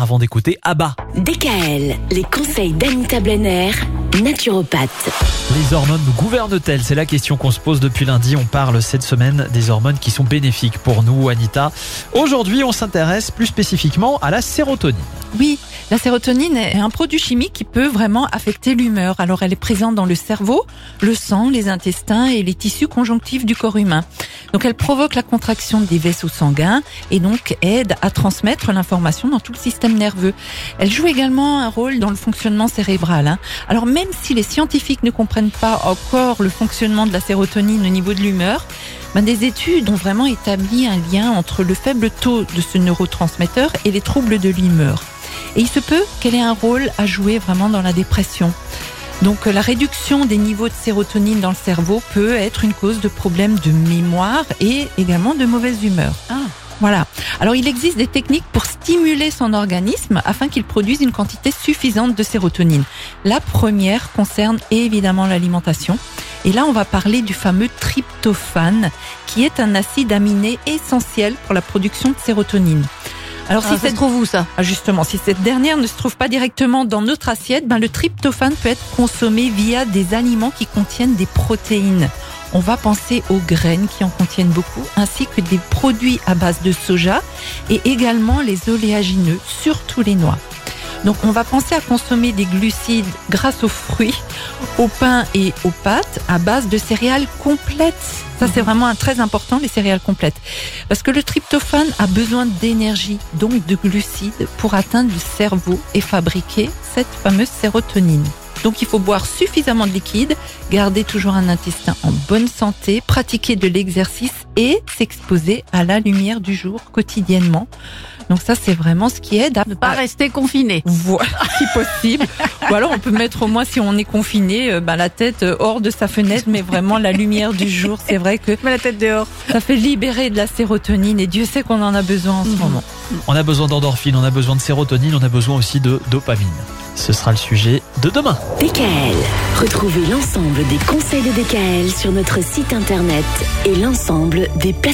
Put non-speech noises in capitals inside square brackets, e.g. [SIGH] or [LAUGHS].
avant d'écouter Abba. DKL, les conseils d'Anita Blenner, naturopathe. Les hormones nous gouvernent-elles? C'est la question qu'on se pose depuis lundi. On parle cette semaine des hormones qui sont bénéfiques pour nous, Anita. Aujourd'hui, on s'intéresse plus spécifiquement à la sérotonine. Oui, la sérotonine est un produit chimique qui peut vraiment affecter l'humeur. Alors elle est présente dans le cerveau, le sang, les intestins et les tissus conjonctifs du corps humain. Donc elle provoque la contraction des vaisseaux sanguins et donc aide à transmettre l'information dans tout le système nerveux. Elle joue également un rôle dans le fonctionnement cérébral. Hein. Alors même si les scientifiques ne comprennent pas encore le fonctionnement de la sérotonine au niveau de l'humeur, ben, des études ont vraiment établi un lien entre le faible taux de ce neurotransmetteur et les troubles de l'humeur. Et il se peut qu'elle ait un rôle à jouer vraiment dans la dépression. Donc la réduction des niveaux de sérotonine dans le cerveau peut être une cause de problèmes de mémoire et également de mauvaise humeur. Ah. Voilà. Alors il existe des techniques pour stimuler son organisme afin qu'il produise une quantité suffisante de sérotonine. La première concerne évidemment l'alimentation. Et là, on va parler du fameux tryptophane, qui est un acide aminé essentiel pour la production de sérotonine. Alors si ça se trouve où ça? Ah, Justement, si cette dernière ne se trouve pas directement dans notre assiette, ben, le tryptophane peut être consommé via des aliments qui contiennent des protéines. On va penser aux graines qui en contiennent beaucoup, ainsi que des produits à base de soja et également les oléagineux, surtout les noix. Donc on va penser à consommer des glucides grâce aux fruits, au pain et aux pâtes à base de céréales complètes. Ça c'est vraiment très important les céréales complètes parce que le tryptophane a besoin d'énergie, donc de glucides pour atteindre le cerveau et fabriquer cette fameuse sérotonine. Donc il faut boire suffisamment de liquide, garder toujours un intestin en bonne santé, pratiquer de l'exercice et s'exposer à la lumière du jour quotidiennement. Donc ça c'est vraiment ce qui aide à ne pas rester confiné. Voilà, [LAUGHS] si possible. Ou alors on peut mettre au moins si on est confiné, euh, bah, la tête euh, hors de sa fenêtre, mais vraiment la lumière du jour. C'est vrai que la tête dehors. Ça fait libérer de la sérotonine et Dieu sait qu'on en a besoin en ce Mhm. moment. On a besoin d'endorphine, on a besoin de sérotonine, on a besoin aussi de dopamine. Ce sera le sujet de demain. DKL. Retrouvez l'ensemble des conseils de DKL sur notre site internet et l'ensemble des plateformes